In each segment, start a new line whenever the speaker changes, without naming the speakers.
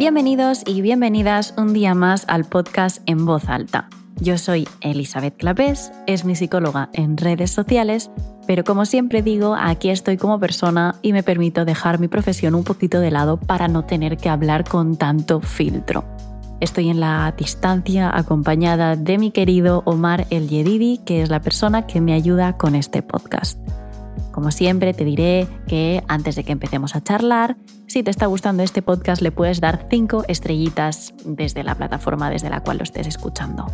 Bienvenidos y bienvenidas un día más al podcast En Voz Alta. Yo soy Elizabeth Clapés, es mi psicóloga en redes sociales, pero como siempre digo, aquí estoy como persona y me permito dejar mi profesión un poquito de lado para no tener que hablar con tanto filtro. Estoy en la distancia acompañada de mi querido Omar El Yedidi, que es la persona que me ayuda con este podcast. Como siempre, te diré que antes de que empecemos a charlar, si te está gustando este podcast, le puedes dar 5 estrellitas desde la plataforma desde la cual lo estés escuchando.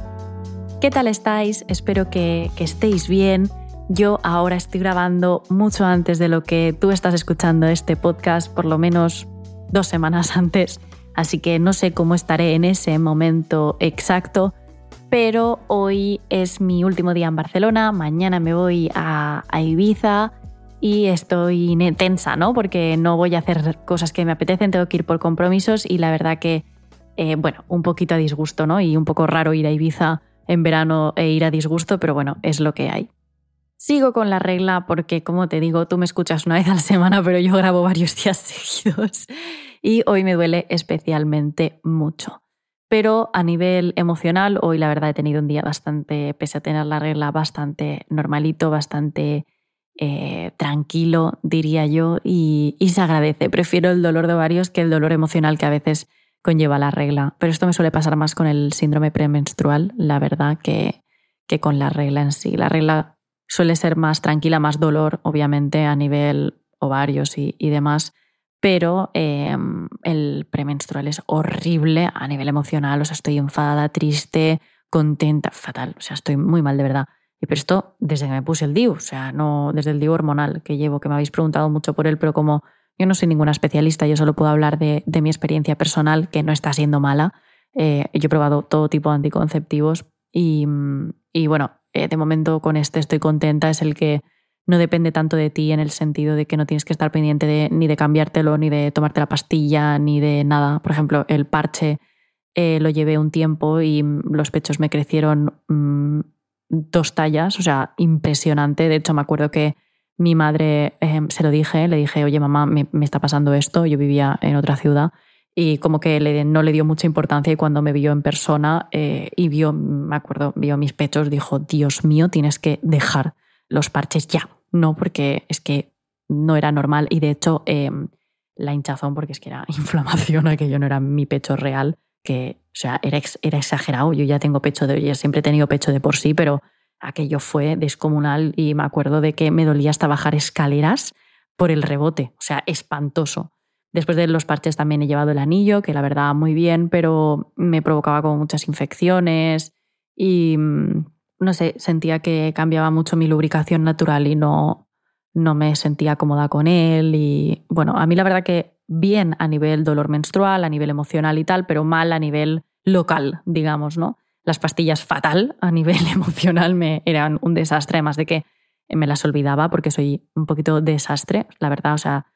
¿Qué tal estáis? Espero que, estéis bien. Yo ahora estoy grabando mucho antes de lo que tú estás escuchando este podcast, por lo menos dos semanas antes, así que no sé cómo estaré en ese momento exacto, pero hoy es mi último día en Barcelona, mañana me voy a Ibiza y estoy tensa, ¿no? Porque no voy a hacer cosas que me apetecen, tengo que ir por compromisos y la verdad que, eh, bueno, un poquito a disgusto, ¿no? Y un poco raro ir a Ibiza en verano e ir a disgusto, pero bueno, es lo que hay. Sigo con la regla porque, como te digo, tú me escuchas una vez a la semana, pero yo grabo varios días seguidos y hoy me duele especialmente mucho. Pero a nivel emocional, hoy la verdad he tenido un día bastante, pese a tener la regla, bastante normalito, bastante eh, tranquilo, diría yo, y, se agradece. Prefiero el dolor de ovarios que el dolor emocional que a veces conlleva la regla. Pero esto me suele pasar más con el síndrome premenstrual, la verdad, que, que con la regla en sí. La regla suele ser más tranquila, más dolor, obviamente, a nivel ovarios y, demás. Pero em, el premenstrual es horrible a nivel emocional. O sea, estoy enfadada, triste, contenta, fatal. O sea, estoy muy mal de verdad. Y pero esto desde que me puse el DIU, o sea, no desde el DIU hormonal que llevo, que me habéis preguntado mucho por él, pero como yo no soy ninguna especialista, yo solo puedo hablar de, mi experiencia personal, que no está siendo mala. Eh, yo he probado todo tipo de anticonceptivos y, bueno, eh, de momento con este estoy contenta, es el que no depende tanto de ti en el sentido de que no tienes que estar pendiente de, ni de cambiártelo, ni de tomarte la pastilla, ni de nada. Por ejemplo, el parche eh, lo llevé un tiempo y los pechos me crecieron mm, dos tallas, o sea, impresionante. De hecho, me acuerdo que mi madre em, se lo dije, le dije, oye mamá, me, está pasando esto, yo vivía en otra ciudad y como que le, no le dio mucha importancia y cuando me vio en persona eh, y vio, me acuerdo, vio mis pechos, dijo, Dios mío, tienes que dejar los parches ya, no, porque es que no era normal y de hecho em, la hinchazón, porque es que era inflamación, aquello no era mi pecho real, que, o sea, era, era exagerado. Yo ya tengo pecho de, yo siempre he tenido pecho de por sí, pero aquello fue descomunal y me acuerdo de que me dolía hasta bajar escaleras por el rebote, o sea, espantoso. Después de los parches también he llevado el anillo, que la verdad muy bien, pero me provocaba como muchas infecciones y mm, no sé, sentía que cambiaba mucho mi lubricación natural y no, no me sentía cómoda con él. Y bueno, a mí la verdad que bien a nivel dolor menstrual, a nivel emocional y tal, pero mal a nivel local, digamos, ¿no? Las pastillas fatal a nivel emocional me eran un desastre, además de que me las olvidaba porque soy un poquito desastre, la verdad, o sea,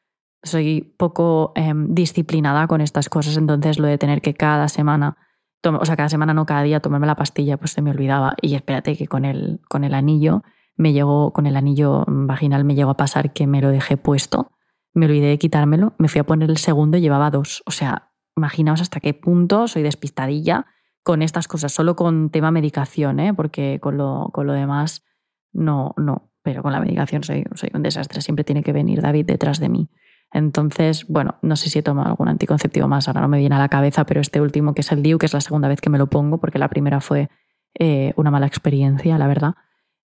soy poco em, disciplinada con estas cosas, entonces lo de tener que cada semana, o sea, cada semana no cada día tomarme la pastilla, pues se me olvidaba. Y espérate que con el, con el anillo me llegó, con el anillo vaginal me llegó a pasar que me lo dejé puesto me olvidé de quitármelo, me fui a poner el segundo y llevaba dos. O sea, imaginaos hasta qué punto soy despistadilla con estas cosas, solo con tema medicación, ¿eh? porque con lo, con lo demás no, no, pero con la medicación soy, soy un desastre, siempre tiene que venir David detrás de mí. Entonces, bueno, no sé si he tomado algún anticonceptivo más, ahora no me viene a la cabeza, pero este último que es el DIU, que es la segunda vez que me lo pongo, porque la primera fue eh, una mala experiencia, la verdad,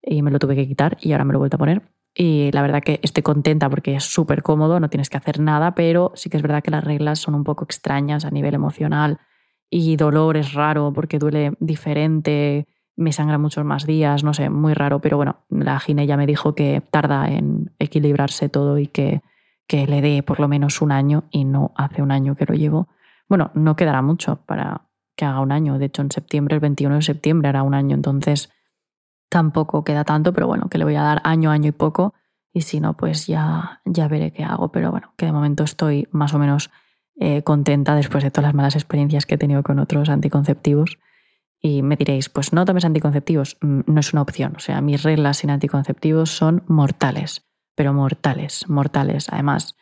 y me lo tuve que quitar y ahora me lo he vuelto a poner. Y la verdad que estoy contenta porque es súper cómodo, no tienes que hacer nada, pero sí que es verdad que las reglas son un poco extrañas a nivel emocional y dolor es raro porque duele diferente, me sangra muchos más días, no sé, muy raro, pero bueno, la gine ya me dijo que tarda en equilibrarse todo y que que le dé por lo menos un año y no hace un año que lo llevo. Bueno, no quedará mucho para que haga un año. De hecho, en septiembre, el 21 de septiembre, hará un año. Entonces, tampoco queda tanto, pero bueno, que le voy a dar año, año y poco. Y si no, pues ya, ya veré qué hago. Pero bueno, que de momento estoy más o menos eh, contenta después de todas las malas experiencias que he tenido con otros anticonceptivos. Y me diréis, pues no tomes anticonceptivos. Mm, no es una opción. O sea, mis reglas sin anticonceptivos son mortales pero mortales, mortales. Además,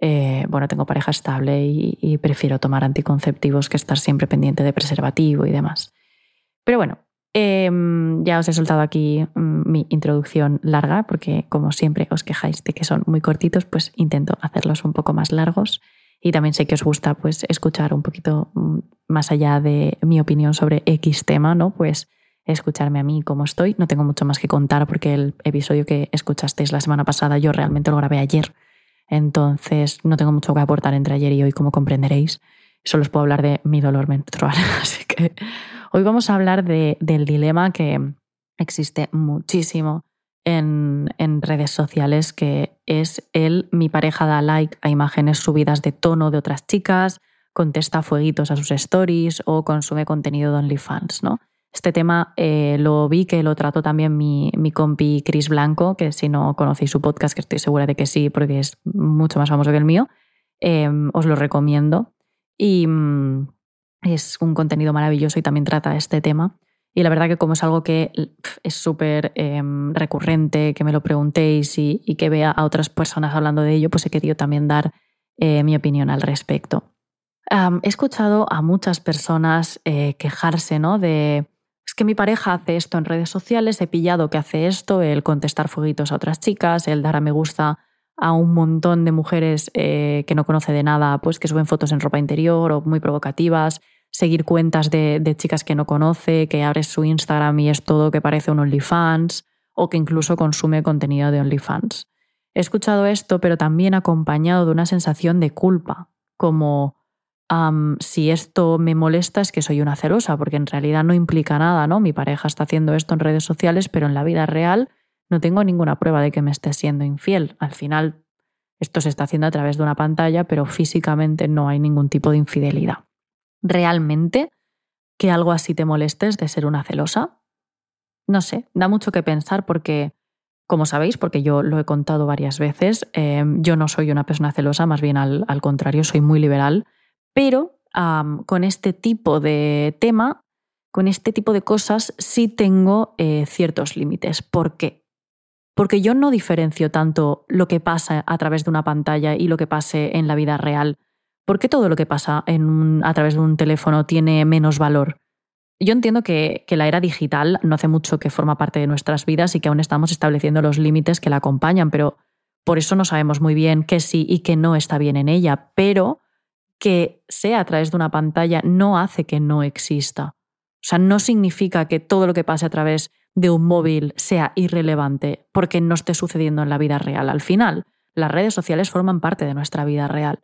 eh, bueno, tengo pareja estable y, prefiero tomar anticonceptivos que estar siempre pendiente de preservativo y demás. Pero bueno, em, ya os he soltado aquí mm, mi introducción larga, porque como siempre os quejáis de que son muy cortitos, pues intento hacerlos un poco más largos. Y también sé que os gusta pues, escuchar un poquito mm, más allá de mi opinión sobre X tema, ¿no? Pues escucharme a mí cómo estoy. No tengo mucho más que contar porque el episodio que escuchasteis la semana pasada yo realmente lo grabé ayer. Entonces no tengo mucho que aportar entre ayer y hoy, como comprenderéis. Solo os puedo hablar de mi dolor menstrual. Así que hoy vamos a hablar de, del dilema que existe muchísimo en, redes sociales, que es el mi pareja da like a imágenes subidas de tono de otras chicas, contesta fueguitos a sus stories o consume contenido de OnlyFans, ¿no? Este tema eh, lo vi que lo trató también mi, compi Chris Blanco, que si no conocéis su podcast, que estoy segura de que sí, porque es mucho más famoso que el mío, em, os lo recomiendo. Y mm, es un contenido maravilloso y también trata este tema. Y la verdad que como es algo que es súper em, recurrente, que me lo preguntéis y, que vea a otras personas hablando de ello, pues he querido también dar eh, mi opinión al respecto. he escuchado a muchas personas eh, quejarse ¿no? de es que mi pareja hace esto en redes sociales, he pillado que hace esto, el contestar fueguitos a otras chicas, el dar a me gusta a un montón de mujeres eh, que no conoce de nada, pues que suben fotos en ropa interior o muy provocativas, seguir cuentas de, de chicas que no conoce, que abres su Instagram y es todo que parece un OnlyFans, o que incluso consume contenido de OnlyFans. He escuchado esto, pero también acompañado de una sensación de culpa, como si esto me molesta es que soy una celosa, porque en realidad no implica nada, ¿no? Mi pareja está haciendo esto en redes sociales, pero en la vida real no tengo ninguna prueba de que me esté siendo infiel. Al final, esto se está haciendo a través de una pantalla, pero físicamente no hay ningún tipo de infidelidad. ¿Realmente que algo así te molestes de ser una celosa? No sé, da mucho que pensar porque, como sabéis, porque yo lo he contado varias veces, em, yo no soy una persona celosa, más bien al, al contrario, soy muy liberal pero con este tipo de tema, con este tipo de cosas, sí tengo eh, ciertos límites. ¿Por qué? Porque yo no diferencio tanto lo que pasa a través de una pantalla y lo que pase en la vida real. ¿Por qué todo lo que pasa a través de un teléfono tiene menos valor? Yo entiendo que, que, la era digital no hace mucho que forma parte de nuestras vidas y que aún estamos estableciendo los límites que la acompañan, pero por eso no sabemos muy bien qué sí y qué no está bien en ella. Pero que sea a través de una pantalla no hace que no exista. O sea, no significa que todo lo que pase a través de un móvil sea irrelevante porque no esté sucediendo en la vida real. Al final, las redes sociales forman parte de nuestra vida real.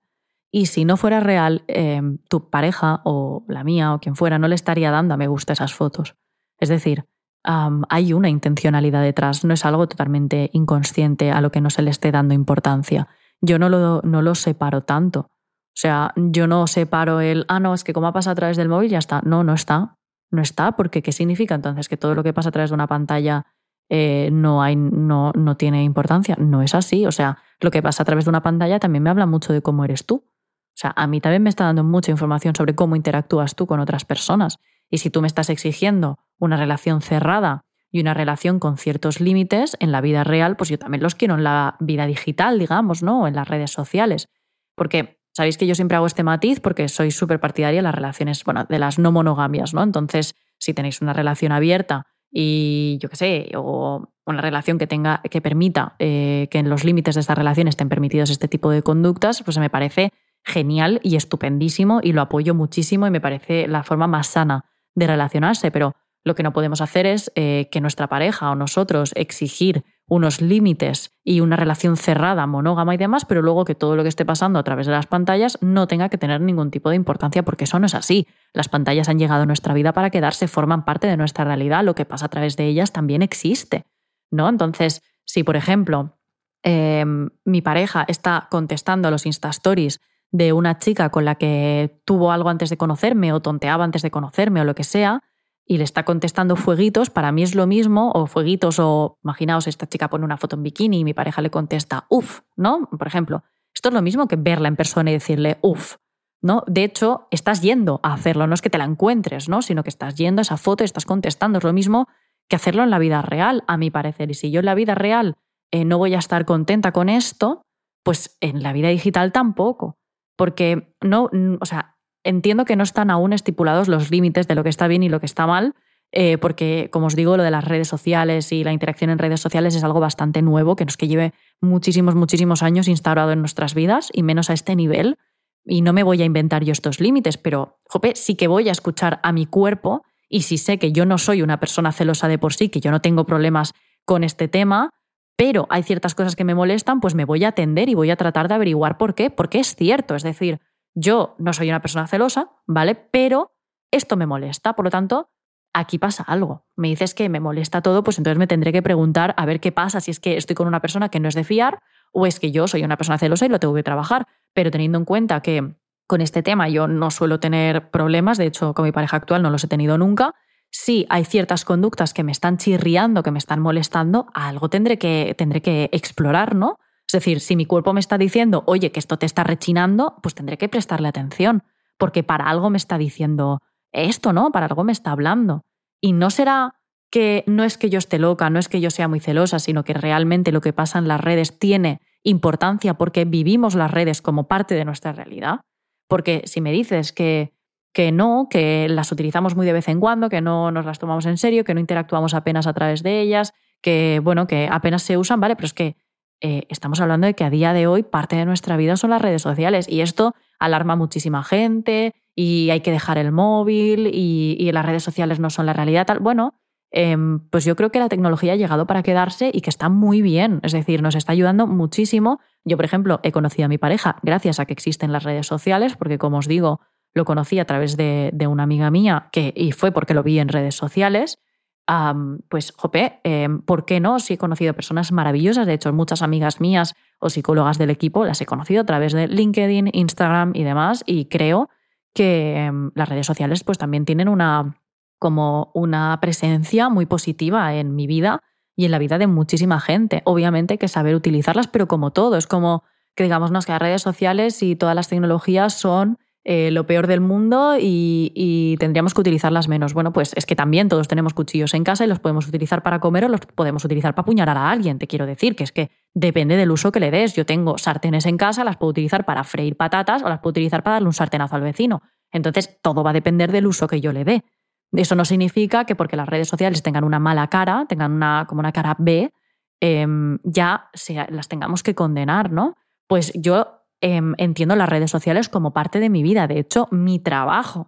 Y si no fuera real, em, tu pareja o la mía o quien fuera no le estaría dando a me gusta esas fotos. Es decir, hay una intencionalidad detrás, no es algo totalmente inconsciente a lo que no se le esté dando importancia. Yo no lo, no lo separo tanto. O sea, yo no separo el, ah, no, es que como ha pasado a través del móvil ya está. No, no está. No está, porque ¿qué significa entonces? Que todo lo que pasa a través de una pantalla eh, no, hay, no, no tiene importancia. No es así. O sea, lo que pasa a través de una pantalla también me habla mucho de cómo eres tú. O sea, a mí también me está dando mucha información sobre cómo interactúas tú con otras personas. Y si tú me estás exigiendo una relación cerrada y una relación con ciertos límites en la vida real, pues yo también los quiero en la vida digital, digamos, ¿no? O en las redes sociales. Porque Sabéis que yo siempre hago este matiz porque soy súper partidaria de las relaciones, bueno, de las no monogamias, ¿no? Entonces, si tenéis una relación abierta y yo qué sé, o una relación que tenga, que permita eh, que en los límites de esta relación estén permitidos este tipo de conductas, pues me parece genial y estupendísimo y lo apoyo muchísimo y me parece la forma más sana de relacionarse, pero lo que no podemos hacer es eh, que nuestra pareja o nosotros exigir unos límites y una relación cerrada, monógama y demás, pero luego que todo lo que esté pasando a través de las pantallas no tenga que tener ningún tipo de importancia, porque eso no es así. Las pantallas han llegado a nuestra vida para quedarse, forman parte de nuestra realidad, lo que pasa a través de ellas también existe. ¿no? Entonces, si por ejemplo em, mi pareja está contestando a los Insta Stories de una chica con la que tuvo algo antes de conocerme o tonteaba antes de conocerme o lo que sea, y le está contestando fueguitos, para mí es lo mismo, o fueguitos, o imaginaos, esta chica pone una foto en bikini y mi pareja le contesta, uff, ¿no? Por ejemplo, esto es lo mismo que verla en persona y decirle, uff, ¿no? De hecho, estás yendo a hacerlo, no es que te la encuentres, ¿no? Sino que estás yendo a esa foto y estás contestando, es lo mismo que hacerlo en la vida real, a mi parecer. Y si yo en la vida real eh, no voy a estar contenta con esto, pues en la vida digital tampoco porque no, o sea, entiendo que no están aún estipulados los límites de lo que está bien y lo que está mal, eh, porque, como os digo, lo de las redes sociales y la interacción en redes sociales es algo bastante nuevo, que nos que lleve muchísimos, muchísimos años instaurado en nuestras vidas y menos a este nivel. Y no me voy a inventar yo estos límites, pero, jope, sí que voy a escuchar a mi cuerpo y si sé que yo no soy una persona celosa de por sí, que yo no tengo problemas con este tema, pero hay ciertas cosas que me molestan, pues me voy a atender y voy a tratar de averiguar por qué, porque es cierto, es decir, yo no soy una persona celosa, ¿vale? Pero esto me molesta, por lo tanto, aquí pasa algo. Me dices que me molesta todo, pues entonces me tendré que preguntar a ver qué pasa si es que estoy con una persona que no es de fiar o es que yo soy una persona celosa y lo tengo que trabajar. Pero teniendo en cuenta que con este tema yo no suelo tener problemas, de hecho con mi pareja actual no los he tenido nunca, si hay ciertas conductas que me están chirriando, que me están molestando, algo tendré que, tendré que explorar, ¿no? Es decir, si mi cuerpo me está diciendo, oye, que esto te está rechinando, pues tendré que prestarle atención, porque para algo me está diciendo esto, ¿no? Para algo me está hablando. Y no será que no es que yo esté loca, no es que yo sea muy celosa, sino que realmente lo que pasa en las redes tiene importancia porque vivimos las redes como parte de nuestra realidad. Porque si me dices que que no, que las utilizamos muy de vez en cuando, que no nos las tomamos en serio, que no interactuamos apenas a través de ellas, que bueno, que apenas se usan, ¿vale? Pero es que eh, estamos hablando de que a día de hoy parte de nuestra vida son las redes sociales y esto alarma muchísima gente y hay que dejar el móvil y, las redes sociales no son la realidad. Bueno, em, pues yo creo que la tecnología ha llegado para quedarse y que está muy bien, es decir, nos está ayudando muchísimo. Yo, por ejemplo, he conocido a mi pareja gracias a que existen las redes sociales, porque como os digo, lo conocí a través de, una amiga mía que, y fue porque lo vi en redes sociales. pues, jope, em, ¿por qué no? Si he conocido personas maravillosas, de hecho, muchas amigas mías o psicólogas del equipo las he conocido a través de LinkedIn, Instagram y demás, y creo que em, las redes sociales pues también tienen una, como una presencia muy positiva en mi vida y en la vida de muchísima gente. Obviamente que saber utilizarlas, pero como todo, es como que digamos, no, que las redes sociales y todas las tecnologías son eh, lo peor del mundo y, tendríamos que utilizarlas menos. Bueno, pues es que también todos tenemos cuchillos en casa y los podemos utilizar para comer o los podemos utilizar para apuñalar a alguien. Te quiero decir que es que depende del uso que le des. Yo tengo sartenes en casa, las puedo utilizar para freír patatas o las puedo utilizar para darle un sartenazo al vecino. Entonces, todo va a depender del uso que yo le dé. Eso no significa que porque las redes sociales tengan una mala cara, tengan una, como una cara B, em, ya las tengamos que condenar, ¿no? Pues yo Em, entiendo las redes sociales como parte de mi vida, de hecho, mi trabajo.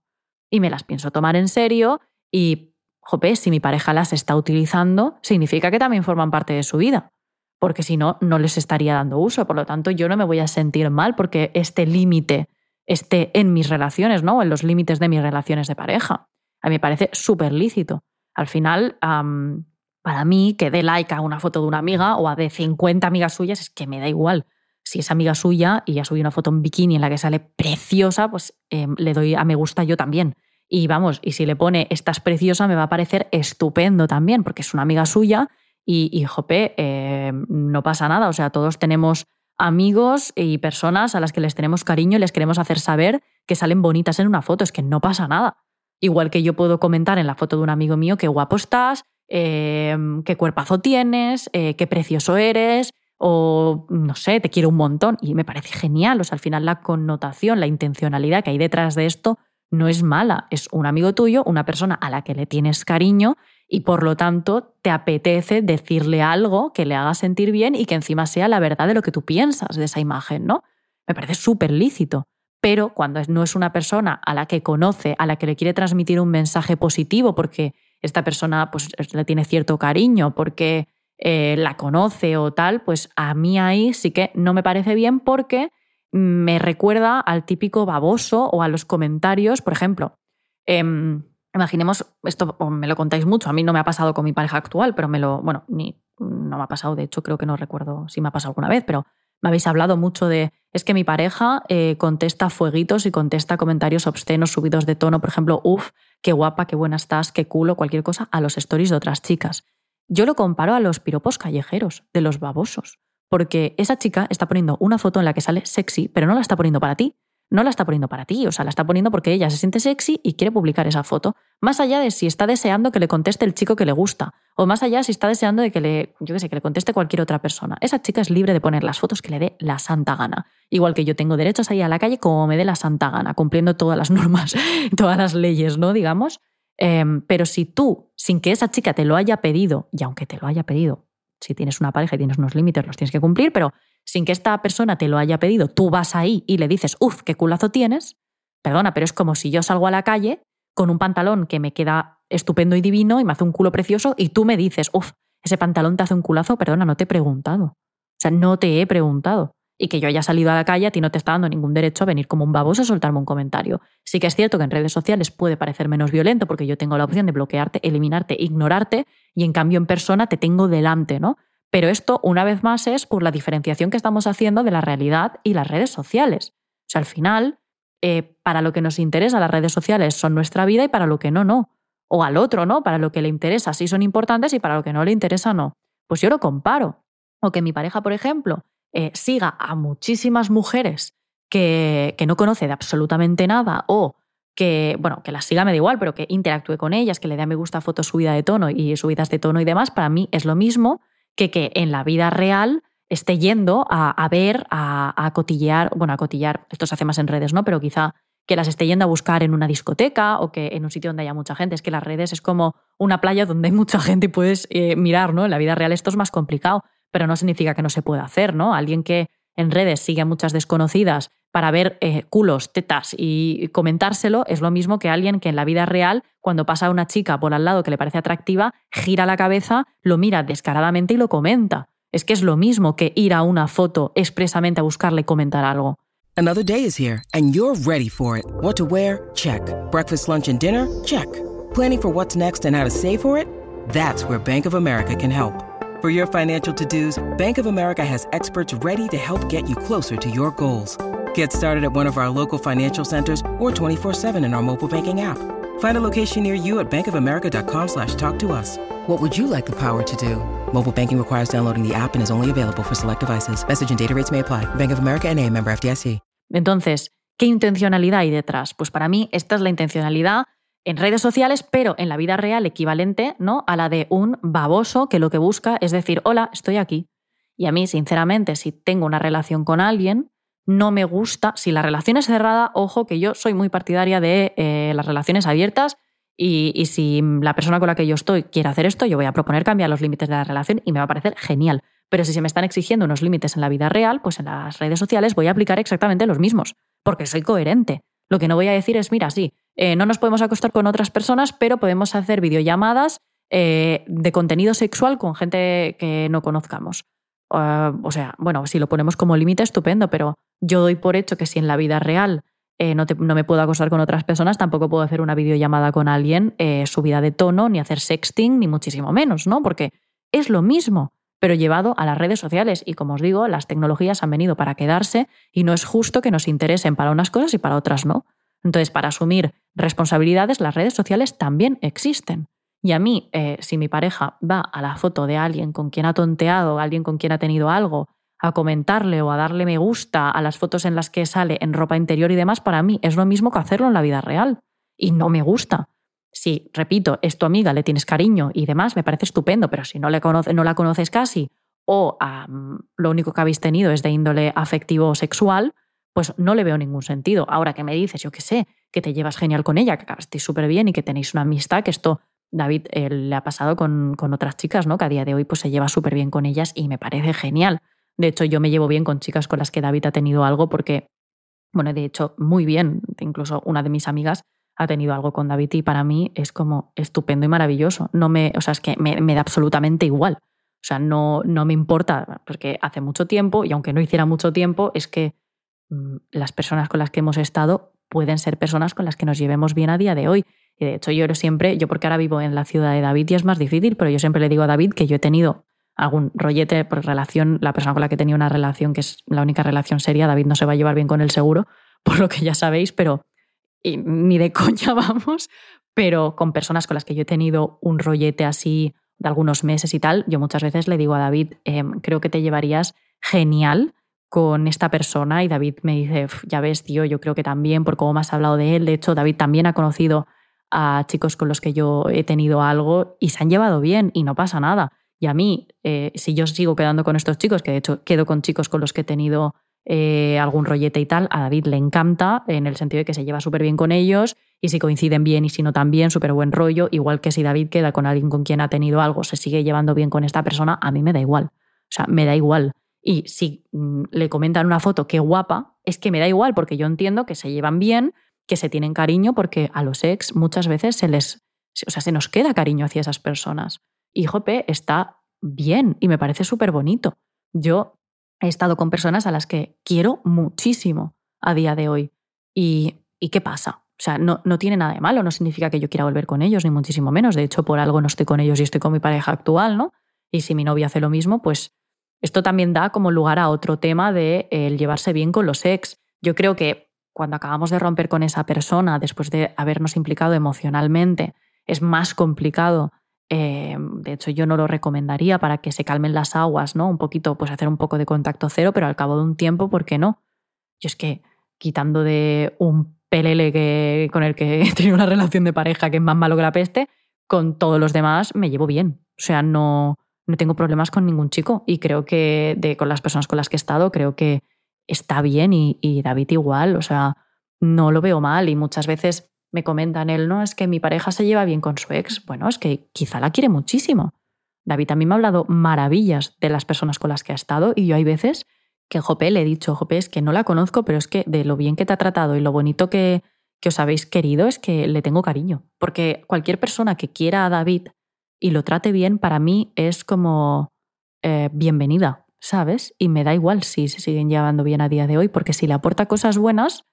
Y me las pienso tomar en serio y, jope, si mi pareja las está utilizando, significa que también forman parte de su vida. Porque si no, no les estaría dando uso. Por lo tanto, yo no me voy a sentir mal porque este límite esté en mis relaciones, ¿no? En los límites de mis relaciones de pareja. A mí me parece súper lícito. Al final, para mí, que dé like a una foto de una amiga o a de 50 amigas suyas, es que me da igual si es amiga suya y ya subido una foto en bikini en la que sale preciosa, pues em, le doy a me gusta yo también. Y vamos, y si le pone estás preciosa, me va a parecer estupendo también, porque es una amiga suya y, y jope, em, no pasa nada. O sea, todos tenemos amigos y personas a las que les tenemos cariño y les queremos hacer saber que salen bonitas en una foto. Es que no pasa nada. Igual que yo puedo comentar en la foto de un amigo mío qué guapo estás, em, qué cuerpazo tienes, eh, qué precioso eres, o no sé, te quiero un montón y me parece genial. O sea, al final la connotación, la intencionalidad que hay detrás de esto no es mala, es un amigo tuyo, una persona a la que le tienes cariño y por lo tanto te apetece decirle algo que le haga sentir bien y que encima sea la verdad de lo que tú piensas de esa imagen, ¿no? Me parece súper lícito. Pero cuando no es una persona a la que conoce, a la que le quiere transmitir un mensaje positivo porque esta persona pues, le tiene cierto cariño, porque eh, la conoce o tal, pues a mí ahí sí que no me parece bien porque me recuerda al típico baboso o a los comentarios, por ejemplo. Em, imaginemos, esto me lo contáis mucho, a mí no me ha pasado con mi pareja actual, pero me lo, bueno, ni, no me ha pasado, de hecho creo que no recuerdo si me ha pasado alguna vez, pero me habéis hablado mucho de, es que mi pareja eh, contesta fueguitos y contesta comentarios obscenos, subidos de tono, por ejemplo, uff, qué guapa, qué buena estás, qué culo, cualquier cosa, a los stories de otras chicas. Yo lo comparo a los piropos callejeros, de los babosos, porque esa chica está poniendo una foto en la que sale sexy, pero no la está poniendo para ti, no la está poniendo para ti, o sea, la está poniendo porque ella se siente sexy y quiere publicar esa foto, más allá de si está deseando que le conteste el chico que le gusta, o más allá si está deseando de que le, yo qué sé, que le conteste cualquier otra persona. Esa chica es libre de poner las fotos que le dé la santa gana. Igual que yo tengo derecho a salir a la calle como me dé la santa gana, cumpliendo todas las normas, todas las leyes, ¿no? Digamos. Em, pero si tú, sin que esa chica te lo haya pedido, y aunque te lo haya pedido, si tienes una pareja y tienes unos límites, los tienes que cumplir, pero sin que esta persona te lo haya pedido, tú vas ahí y le dices, uff, qué culazo tienes, perdona, pero es como si yo salgo a la calle con un pantalón que me queda estupendo y divino y me hace un culo precioso y tú me dices, uff, ese pantalón te hace un culazo, perdona, no te he preguntado. O sea, no te he preguntado. Y que yo haya salido a la calle a ti no te está dando ningún derecho a venir como un baboso a soltarme un comentario. Sí que es cierto que en redes sociales puede parecer menos violento porque yo tengo la opción de bloquearte, eliminarte, ignorarte y en cambio en persona te tengo delante, ¿no? Pero esto, una vez más, es por la diferenciación que estamos haciendo de la realidad y las redes sociales. O sea, al final, eh, para lo que nos interesa las redes sociales son nuestra vida y para lo que no, no. O al otro, ¿no? Para lo que le interesa sí son importantes y para lo que no le interesa no. Pues yo lo comparo. O que mi pareja, por ejemplo, eh, siga a muchísimas mujeres que, que no conoce de absolutamente nada o que, bueno, que las siga me da igual, pero que interactúe con ellas, que le dé a me gusta fotos subida de tono y subidas de tono y demás, para mí es lo mismo que, que en la vida real esté yendo a, ver, a, cotillear, bueno, a cotillear, esto se hace más en redes, ¿no? Pero quizá que las esté yendo a buscar en una discoteca o que en un sitio donde haya mucha gente. Es que las redes es como una playa donde hay mucha gente y puedes eh, mirar, ¿no? En la vida real esto es más complicado, pero no significa que no se pueda hacer, ¿no? Alguien que en redes sigue a muchas desconocidas para ver eh, culos, tetas y comentárselo es lo mismo que alguien que en la vida real, cuando pasa una chica por al lado que le parece atractiva, gira la cabeza, lo mira descaradamente y lo comenta. Es que es lo mismo que ir a una foto expresamente a buscarle y comentar algo.
Another day is here and you're ready for it. What to wear? Check. Breakfast, lunch and dinner? Check. Planning for what's next and how to save for it? That's where Bank of America can help. For your financial to-dos, Bank of America has experts ready to help get you closer to your goals. Get started at one of our local financial centers or 24-7 in our mobile banking app. Find a location near you at bankofamerica.com slash talk to us. What would you like the power to do? Mobile banking requires downloading the app and is only available for select devices. Message and data rates may apply. Bank of America NA, member FDIC.
Entonces, ¿qué intencionalidad hay detrás? Pues para mí esta es la intencionalidad en redes sociales, pero en la vida real equivalente ¿no? a la de un baboso que lo que busca es decir, hola, estoy aquí. Y a mí, sinceramente, si tengo una relación con alguien, no me gusta. Si la relación es cerrada, ojo que yo soy muy partidaria de eh, las relaciones abiertas y, si la persona con la que yo estoy quiere hacer esto, yo voy a proponer cambiar los límites de la relación y me va a parecer genial. Pero si se me están exigiendo unos límites en la vida real, pues en las redes sociales voy a aplicar exactamente los mismos, porque soy coherente. Lo que no voy a decir es, mira, sí, eh, no nos podemos acostar con otras personas, pero podemos hacer videollamadas eh, de contenido sexual con gente que no conozcamos. Ah, o sea, bueno, si lo ponemos como límite, estupendo, pero yo doy por hecho que si en la vida real eh, no, me puedo acostar con otras personas, tampoco puedo hacer una videollamada con alguien subida de tono, ni hacer sexting, ni muchísimo menos, ¿no? Porque es lo mismo, pero llevado a las redes sociales. Y como os digo, las tecnologías han venido para quedarse y no es justo que nos interesen para unas cosas y para otras no. Entonces, para asumir responsabilidades, las redes sociales también existen. Y a mí, eh, si mi pareja va a la foto de alguien con quien ha tonteado, alguien con quien ha tenido algo, a comentarle o a darle me gusta a las fotos en las que sale en ropa interior y demás, para mí es lo mismo que hacerlo en la vida real. Y no me gusta. Si, repito, es tu amiga, le tienes cariño y demás, me parece estupendo, pero si no, la conoces casi o lo único que habéis tenido es de índole afectivo o sexual, pues no le veo ningún sentido. Ahora que me dices, yo qué sé, que te llevas genial con ella, que acabasteis súper bien y que tenéis una amistad, que esto David eh, le ha pasado con, con, otras chicas, ¿no? Que a día de hoy pues, se lleva súper bien con ellas y me parece genial. De hecho, yo me llevo bien con chicas con las que David ha tenido algo porque, bueno, de hecho, muy bien. Incluso una de mis amigas ha tenido algo con David y para mí es como estupendo y maravilloso. No me, o sea, es que me, me da absolutamente igual. O sea, no, no me importa, porque hace mucho tiempo, y aunque no hiciera mucho tiempo, es que las personas con las que hemos estado pueden ser personas con las que nos llevemos bien a día de hoy. Y de hecho, yo siempre, yo porque ahora vivo en la ciudad de David y es más difícil, pero yo siempre le digo a David que yo he tenido algún rollete por relación, la persona con la que tenía una relación, que es la única relación seria, David no se va a llevar bien con el seguro, por lo que ya sabéis, pero ni de coña vamos, pero con personas con las que yo he tenido un rollete así de algunos meses y tal, yo muchas veces le digo a David, em, creo que te llevarías genial con esta persona y David me dice, ya ves, tío, yo creo que también, por cómo me has hablado de él, de hecho, David también ha conocido a chicos con los que yo he tenido algo y se han llevado bien y no pasa nada. Y a mí, eh, si yo sigo quedando con estos chicos, que de hecho quedo con chicos con los que he tenido eh, algún rollete y tal, a David le encanta en el sentido de que se lleva súper bien con ellos y si coinciden bien y si no también, súper buen rollo, igual que si David queda con alguien con quien ha tenido algo, se sigue llevando bien con esta persona, a mí me da igual. O sea, me da igual. Y si mm, le comentan una foto, qué guapa, es que me da igual porque yo entiendo que se llevan bien, que se tienen cariño, porque a los ex muchas veces se les, o sea, se nos queda cariño hacia esas personas. Y Jope está bien y me parece súper bonito. Yo he estado con personas a las que quiero muchísimo a día de hoy. ¿Y, ¿y qué pasa? O sea, no, no, tiene nada de malo, no significa que yo quiera volver con ellos, ni muchísimo menos. De hecho, por algo no estoy con ellos y estoy con mi pareja actual, ¿no? Y si mi novia hace lo mismo, pues esto también da como lugar a otro tema de el llevarse bien con los ex. Yo creo que cuando acabamos de romper con esa persona, después de habernos implicado emocionalmente, es más complicado. Eh, de hecho, yo no lo recomendaría para que se calmen las aguas, ¿no? Un poquito, pues hacer un poco de contacto cero, pero al cabo de un tiempo, ¿por qué no? Yo es que quitando de un pelele que, con el que he tenido una relación de pareja que es más malo que la peste, con todos los demás me llevo bien. O sea, no, no tengo problemas con ningún chico y creo que de, con las personas con las que he estado, creo que está bien y, David igual, o sea, no lo veo mal y muchas veces me comentan él, no, es que mi pareja se lleva bien con su ex, bueno, es que quizá la quiere muchísimo. David a mí me ha hablado maravillas de las personas con las que ha estado y yo hay veces que Jope le he dicho, Jope, es que no la conozco, pero es que de lo bien que te ha tratado y lo bonito que, que os habéis querido es que le tengo cariño. Porque cualquier persona que quiera a David y lo trate bien, para mí es como eh, bienvenida, ¿sabes? Y me da igual si se siguen llevando bien a día de hoy, porque si le aporta cosas buenas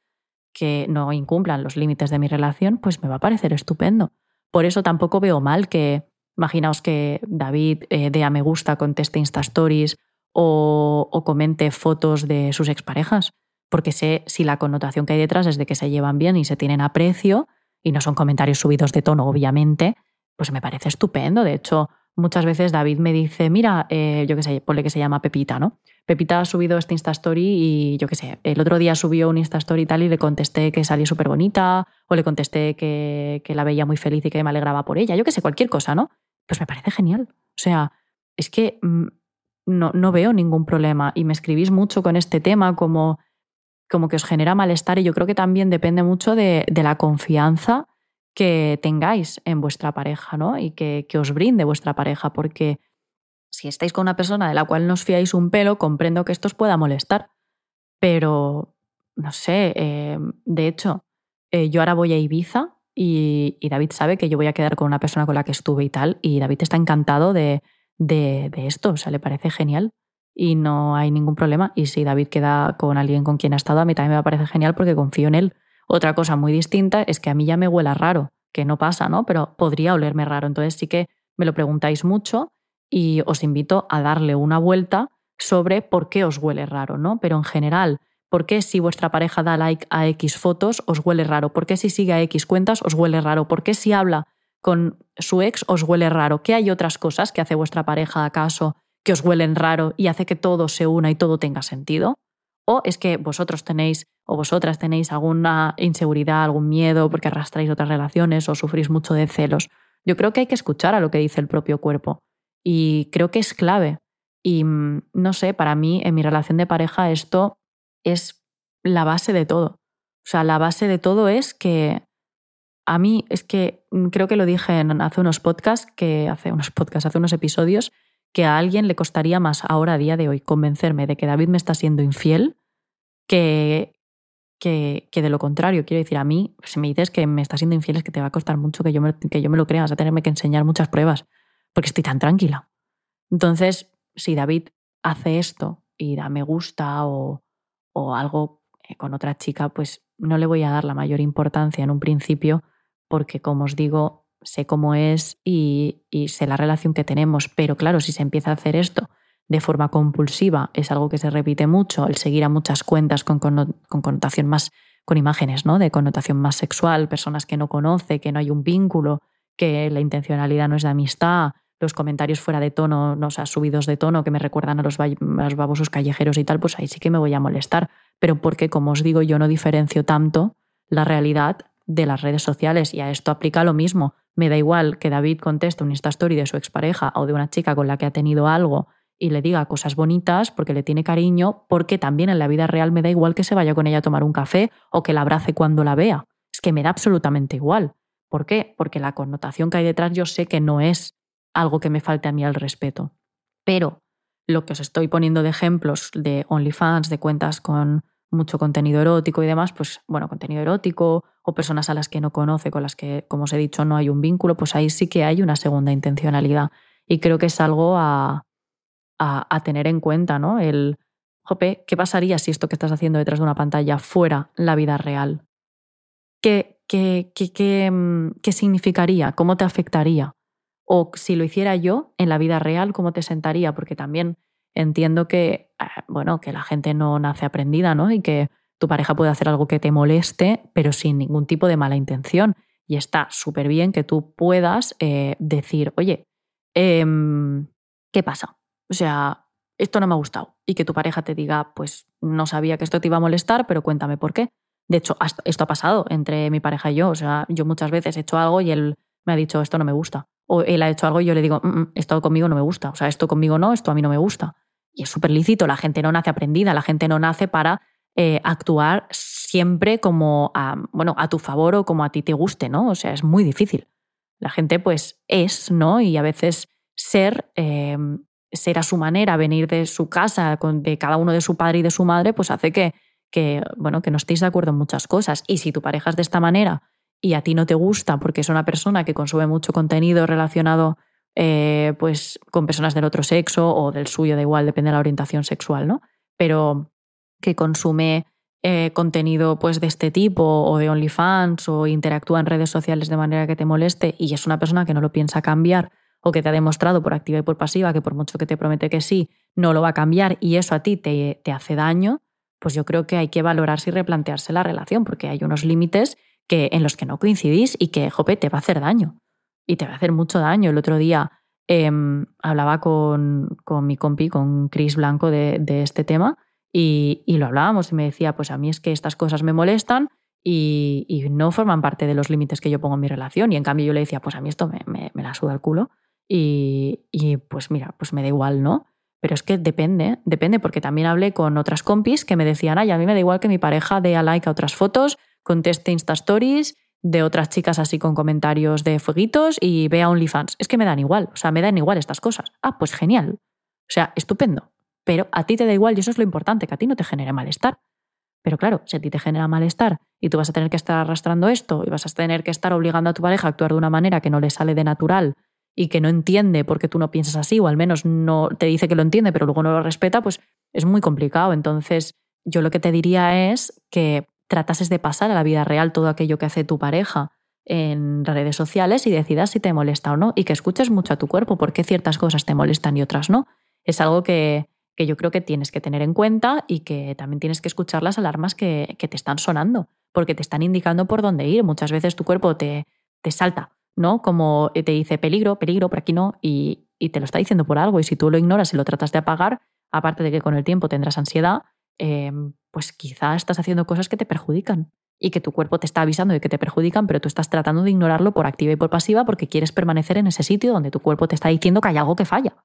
que no incumplan los límites de mi relación, pues me va a parecer estupendo. Por eso tampoco veo mal que, imaginaos que David eh, dé a me gusta, conteste Insta Stories o, o comente fotos de sus exparejas, porque sé si la connotación que hay detrás es de que se llevan bien y se tienen aprecio, y no son comentarios subidos de tono, obviamente, pues me parece estupendo. De hecho, muchas veces David me dice, mira, eh, yo qué sé, ponle que se llama Pepita, ¿no? Pepita ha subido este Insta Story y yo qué sé, el otro día subió un Insta Story y tal y le contesté que salía súper bonita o le contesté que, que, la veía muy feliz y que me alegraba por ella, yo qué sé, cualquier cosa, ¿no? Pues me parece genial. O sea, es que mm, no, no veo ningún problema y me escribís mucho con este tema como, como que os genera malestar y yo creo que también depende mucho de la confianza que tengáis en vuestra pareja, ¿no? Y que, os brinde vuestra pareja, porque si estáis con una persona de la cual no os fiáis un pelo, comprendo que esto os pueda molestar. Pero, no sé, eh, de hecho, eh, yo ahora voy a Ibiza y, David sabe que yo voy a quedar con una persona con la que estuve y tal, y David está encantado de, de, de esto, o sea, le parece genial y no hay ningún problema. Y si David queda con alguien con quien ha estado, a mí también me parece genial porque confío en él. Otra cosa muy distinta es que a mí ya me huela raro, que no pasa, ¿no? Pero podría olerme raro. Entonces sí que me lo preguntáis mucho y os invito a darle una vuelta sobre por qué os huele raro, ¿no? Pero en general, ¿por qué si vuestra pareja da like a X fotos os huele raro? ¿Por qué si sigue a X cuentas os huele raro? ¿Por qué si habla con su ex os huele raro? ¿Qué hay otras cosas que hace vuestra pareja acaso que os huelen raro y hace que todo se una y todo tenga sentido? ¿O es que vosotros tenéis o vosotras tenéis alguna inseguridad, algún miedo porque arrastráis otras relaciones o sufrís mucho de celos. Yo creo que hay que escuchar a lo que dice el propio cuerpo y creo que es clave. Y mm, no sé, para mí en mi relación de pareja esto es la base de todo. O sea, la base de todo es que a mí es que mm, creo que lo dije en, hace unos podcasts, que hace unos podcasts, hace unos episodios, que a alguien le costaría más ahora a día de hoy convencerme de que David me está siendo infiel que, que, de lo contrario. Quiero decir, a mí, si me dices que me está siendo infiel es que te va a costar mucho que yo me, que yo me lo crea, vas a tenerme que enseñar muchas pruebas, porque estoy tan tranquila. Entonces, si David hace esto y da me gusta o, o algo eh, con otra chica, pues no le voy a dar la mayor importancia en un principio, porque como os digo, sé cómo es y, sé la relación que tenemos. Pero claro, si se empieza a hacer esto de forma compulsiva, es algo que se repite mucho, el seguir a muchas cuentas con, connotación más, con imágenes, ¿no? De connotación más sexual, personas que no conoce, que no hay un vínculo, que la intencionalidad no es de amistad, los comentarios fuera de tono, no sea, subidos de tono, que me recuerdan a los, a los babosos callejeros y tal, pues ahí sí que me voy a molestar. Pero porque, como os digo, yo no diferencio tanto la realidad de las redes sociales y a esto aplica lo mismo. Me da igual que David conteste un Instastory de su expareja o de una chica con la que ha tenido algo y le diga cosas bonitas porque le tiene cariño, porque también en la vida real me da igual que se vaya con ella a tomar un café o que la abrace cuando la vea. Es que me da absolutamente igual. ¿Por qué? Porque la connotación que hay detrás yo sé que no es algo que me falte a mí al respeto. Pero lo que os estoy poniendo de ejemplos de OnlyFans, de cuentas con mucho contenido erótico y demás, pues bueno, contenido erótico o personas a las que no conoce, con las que, como os he dicho, no hay un vínculo, pues ahí sí que hay una segunda intencionalidad. Y creo que es algo a, a, tener en cuenta, ¿no? El, jope, ¿qué pasaría si esto que estás haciendo detrás de una pantalla fuera la vida real? ¿Qué, qué, qué, qué, mm, significaría? ¿Cómo te afectaría? O si lo hiciera yo en la vida real, ¿cómo te sentaría? Porque también entiendo que, ah, bueno, que la gente no nace aprendida, ¿no? Y que tu pareja puede hacer algo que te moleste, pero sin ningún tipo de mala intención. Y está súper bien que tú puedas eh, decir, oye, em, ¿qué pasa? O sea, esto no me ha gustado. Y que tu pareja te diga, pues no sabía que esto te iba a molestar, pero cuéntame por qué. De hecho, esto ha pasado entre mi pareja y yo. O sea, yo muchas veces he hecho algo y él me ha dicho, esto no me gusta. O él ha hecho algo y yo le digo, mm, mm, esto conmigo no me gusta. O sea, esto conmigo no, esto a mí no me gusta. Y es súper lícito, la gente no nace aprendida, la gente no nace para eh, actuar siempre como a, bueno, a tu favor o como a ti te guste, ¿no? O sea, es muy difícil. La gente pues es, ¿no? Y a veces ser, em, ser a su manera, venir de su casa, de cada uno de su padre y de su madre, pues hace que, que, bueno, que no estéis de acuerdo en muchas cosas. Y si tu pareja es de esta manera y a ti no te gusta porque es una persona que consume mucho contenido relacionado eh, pues con personas del otro sexo o del suyo, da igual, depende de la orientación sexual, ¿no? Pero que consume eh, contenido pues de este tipo o de OnlyFans o interactúa en redes sociales de manera que te moleste y es una persona que no lo piensa cambiar o que te ha demostrado por activa y por pasiva que por mucho que te promete que sí, no lo va a cambiar y eso a ti te, te hace daño, pues yo creo que hay que valorarse y replantearse la relación porque hay unos límites que, en los que no coincidís y que, jope, te va a hacer daño y te va a hacer mucho daño. El otro día em, hablaba con, con, mi compi, con Chris Blanco, de, de este tema y, y, lo hablábamos y me decía, pues a mí es que estas cosas me molestan y, y, no forman parte de los límites que yo pongo en mi relación. Y en cambio yo le decía, pues a mí esto me, me, me la suda el culo y, pues mira, pues me da igual, ¿no? Pero es que depende, depende, porque también hablé con otras compis que me decían, ay, a mí me da igual que mi pareja dé a like a otras fotos, conteste Insta Stories de otras chicas así con comentarios de fueguitos y vea OnlyFans. Es que me dan igual, o sea, me dan igual estas cosas. Ah, pues genial. O sea, estupendo. Pero a ti te da igual y eso es lo importante, que a ti no te genere malestar. Pero claro, si a ti te genera malestar y tú vas a tener que estar arrastrando esto y vas a tener que estar obligando a tu pareja a actuar de una manera que no le sale de natural y que no entiende porque tú no piensas así o al menos no te dice que lo entiende pero luego no lo respeta, pues es muy complicado. Entonces, yo lo que te diría es que tratases de pasar a la vida real todo aquello que hace tu pareja en redes sociales y decidas si te molesta o no y que escuches mucho a tu cuerpo porque ciertas cosas te molestan y otras no. Es algo que, que yo creo que tienes que tener en cuenta y que también tienes que escuchar las alarmas que, que te están sonando porque te están indicando por dónde ir. Muchas veces tu cuerpo te, te salta, ¿no? Como te dice peligro, peligro, por aquí no, y, y te lo está diciendo por algo. Y si tú lo ignoras y lo tratas de apagar, aparte de que con el tiempo tendrás ansiedad, Em, pues quizá estás haciendo cosas que te perjudican y que tu cuerpo te está avisando de que te perjudican, pero tú estás tratando de ignorarlo por activa y por pasiva porque quieres permanecer en ese sitio donde tu cuerpo te está diciendo que hay algo que falla.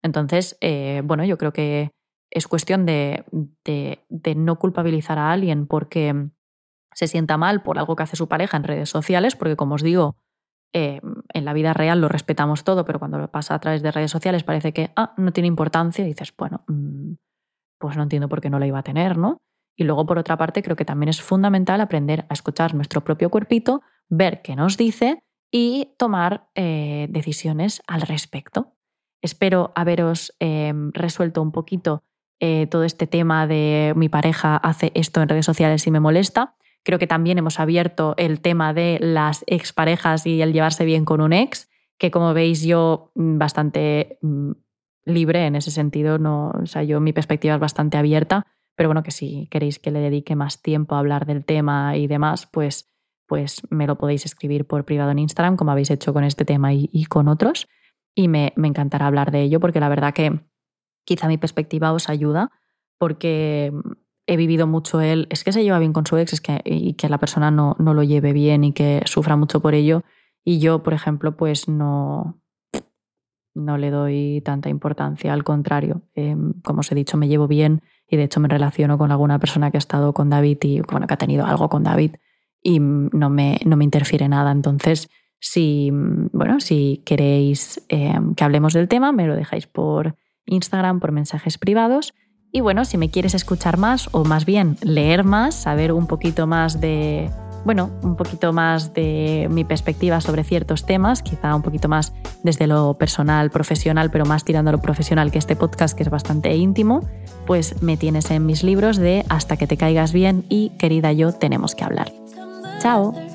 Entonces, eh, bueno, yo creo que es cuestión de, de, no culpabilizar a alguien porque se sienta mal por algo que hace su pareja en redes sociales, porque como os digo, eh, en la vida real lo respetamos todo, pero cuando lo pasa a través de redes sociales parece que ah, no tiene importancia y dices, bueno, mm, pues no entiendo por qué no la iba a tener, ¿no? Y luego, por otra parte, creo que también es fundamental aprender a escuchar nuestro propio cuerpito, ver qué nos dice y tomar eh, decisiones al respecto. Espero haberos em, resuelto un poquito eh, todo este tema de mi pareja hace esto en redes sociales y me molesta. Creo que también hemos abierto el tema de las exparejas y el llevarse bien con un ex, que como veis yo mm, bastante mm, libre en ese sentido, no, o sea, yo mi perspectiva es bastante abierta, pero bueno, que si queréis que le dedique más tiempo a hablar del tema y demás, pues, pues me lo podéis escribir por privado en Instagram, como habéis hecho con este tema y, con otros, y me, me encantará hablar de ello, porque la verdad que quizá mi perspectiva os ayuda, porque he vivido mucho él, es que se lleva bien con su ex es que, y que la persona no, no lo lleve bien y que sufra mucho por ello. Y yo, por ejemplo, pues no, no le doy tanta importancia, al contrario, em, como os he dicho, me llevo bien y de hecho me relaciono con alguna persona que ha estado con David y bueno, que ha tenido algo con David y no me, no me interfiere nada. Entonces, si, bueno, si queréis em, que hablemos del tema, me lo dejáis por Instagram, por mensajes privados y bueno, si me quieres escuchar más o más bien leer más, saber un poquito más de, bueno, un poquito más de mi perspectiva sobre ciertos temas, quizá un poquito más desde lo personal, profesional, pero más tirando a lo profesional que este podcast que es bastante íntimo, pues me tienes en mis libros de Hasta que te caigas bien y Querida yo tenemos que hablar. Chao.